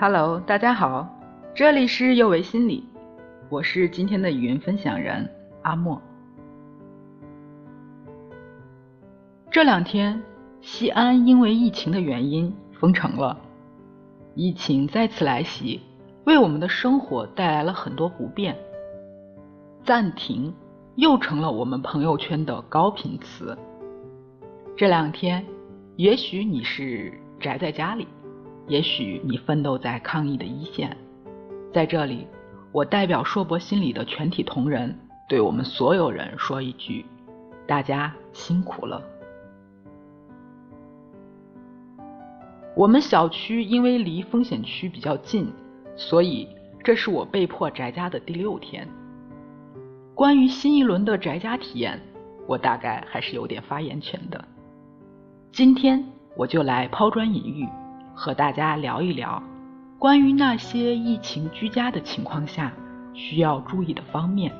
Hello，大家好，这里是幼为心理，我是今天的语音分享人阿莫。这两天，西安因为疫情的原因封城了，疫情再次来袭，为我们的生活带来了很多不便。暂停又成了我们朋友圈的高频词。这两天，也许你是宅在家里。也许你奋斗在抗疫的一线，在这里，我代表硕博心理的全体同仁，对我们所有人说一句：大家辛苦了。我们小区因为离风险区比较近，所以这是我被迫宅家的第六天。关于新一轮的宅家体验，我大概还是有点发言权的。今天我就来抛砖引玉。和大家聊一聊关于那些疫情居家的情况下需要注意的方面。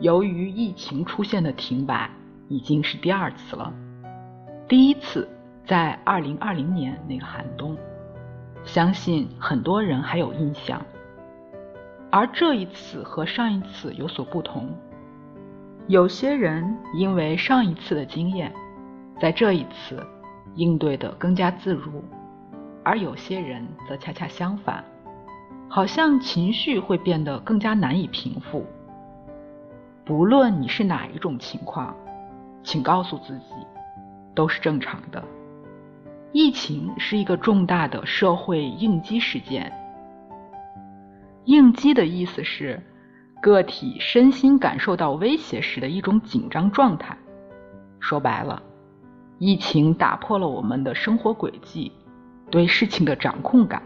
由于疫情出现的停摆已经是第二次了，第一次在二零二零年那个寒冬，相信很多人还有印象。而这一次和上一次有所不同，有些人因为上一次的经验，在这一次。应对的更加自如，而有些人则恰恰相反，好像情绪会变得更加难以平复。不论你是哪一种情况，请告诉自己，都是正常的。疫情是一个重大的社会应激事件。应激的意思是个体身心感受到威胁时的一种紧张状态。说白了。疫情打破了我们的生活轨迹，对事情的掌控感，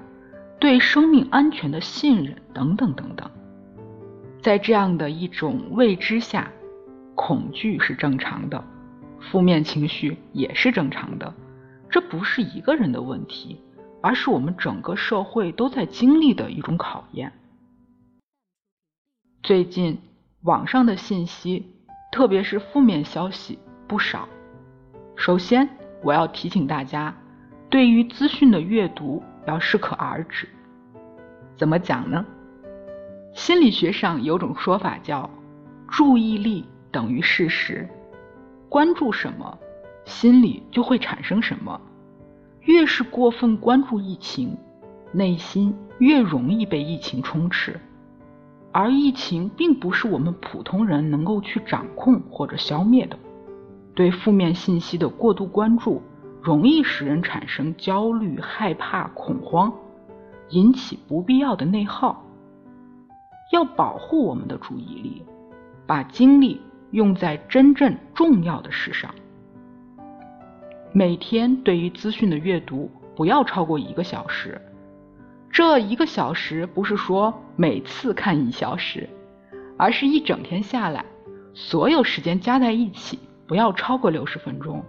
对生命安全的信任等等等等。在这样的一种未知下，恐惧是正常的，负面情绪也是正常的。这不是一个人的问题，而是我们整个社会都在经历的一种考验。最近网上的信息，特别是负面消息不少。首先，我要提醒大家，对于资讯的阅读要适可而止。怎么讲呢？心理学上有种说法叫“注意力等于事实”，关注什么，心里就会产生什么。越是过分关注疫情，内心越容易被疫情充斥。而疫情并不是我们普通人能够去掌控或者消灭的。对负面信息的过度关注，容易使人产生焦虑、害怕、恐慌，引起不必要的内耗。要保护我们的注意力，把精力用在真正重要的事上。每天对于资讯的阅读不要超过一个小时。这一个小时不是说每次看一小时，而是一整天下来，所有时间加在一起。不要超过六十分钟。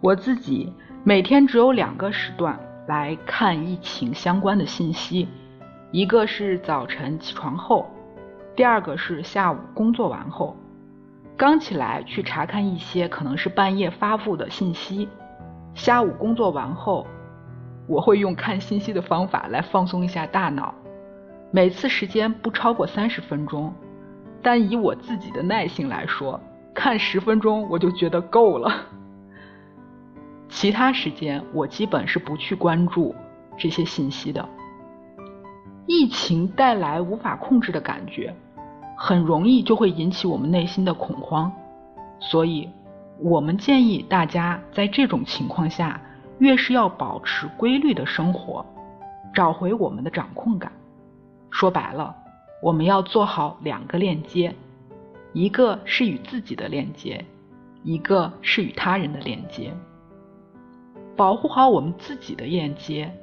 我自己每天只有两个时段来看疫情相关的信息，一个是早晨起床后，第二个是下午工作完后。刚起来去查看一些可能是半夜发布的信息，下午工作完后，我会用看信息的方法来放松一下大脑。每次时间不超过三十分钟，但以我自己的耐性来说。看十分钟我就觉得够了，其他时间我基本是不去关注这些信息的。疫情带来无法控制的感觉，很容易就会引起我们内心的恐慌，所以我们建议大家在这种情况下，越是要保持规律的生活，找回我们的掌控感。说白了，我们要做好两个链接。一个是与自己的链接，一个是与他人的链接。保护好我们自己的链接，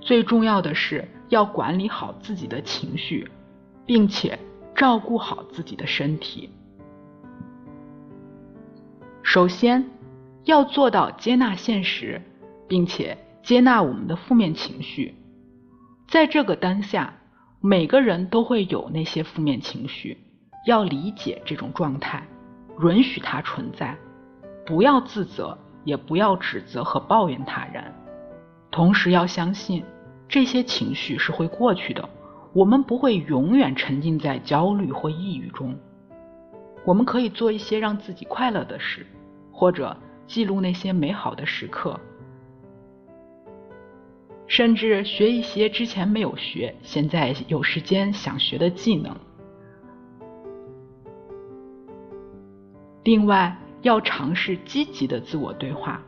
最重要的是要管理好自己的情绪，并且照顾好自己的身体。首先，要做到接纳现实，并且接纳我们的负面情绪。在这个当下，每个人都会有那些负面情绪。要理解这种状态，允许它存在，不要自责，也不要指责和抱怨他人。同时要相信，这些情绪是会过去的。我们不会永远沉浸在焦虑或抑郁中。我们可以做一些让自己快乐的事，或者记录那些美好的时刻，甚至学一些之前没有学、现在有时间想学的技能。另外，要尝试积极的自我对话，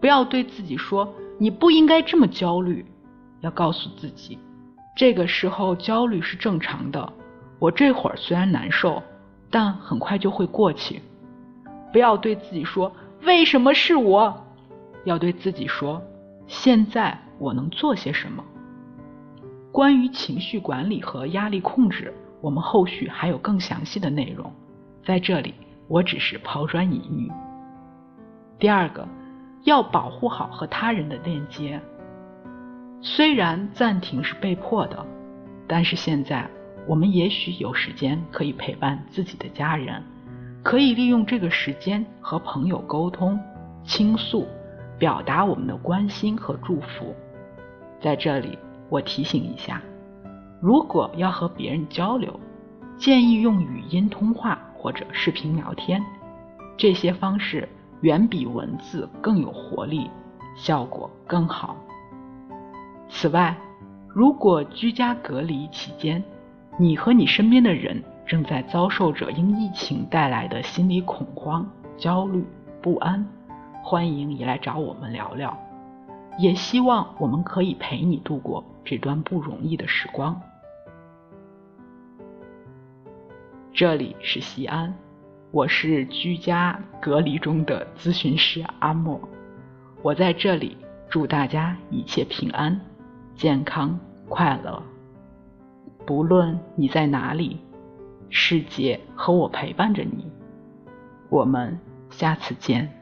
不要对自己说“你不应该这么焦虑”，要告诉自己。这个时候焦虑是正常的，我这会儿虽然难受，但很快就会过去。不要对自己说为什么是我，要对自己说现在我能做些什么。关于情绪管理和压力控制，我们后续还有更详细的内容，在这里我只是抛砖引玉。第二个，要保护好和他人的链接。虽然暂停是被迫的，但是现在我们也许有时间可以陪伴自己的家人，可以利用这个时间和朋友沟通、倾诉、表达我们的关心和祝福。在这里，我提醒一下：如果要和别人交流，建议用语音通话或者视频聊天，这些方式远比文字更有活力，效果更好。此外，如果居家隔离期间，你和你身边的人正在遭受着因疫情带来的心理恐慌、焦虑、不安，欢迎你来找我们聊聊，也希望我们可以陪你度过这段不容易的时光。这里是西安，我是居家隔离中的咨询师阿莫，我在这里祝大家一切平安。健康快乐，不论你在哪里，世界和我陪伴着你。我们下次见。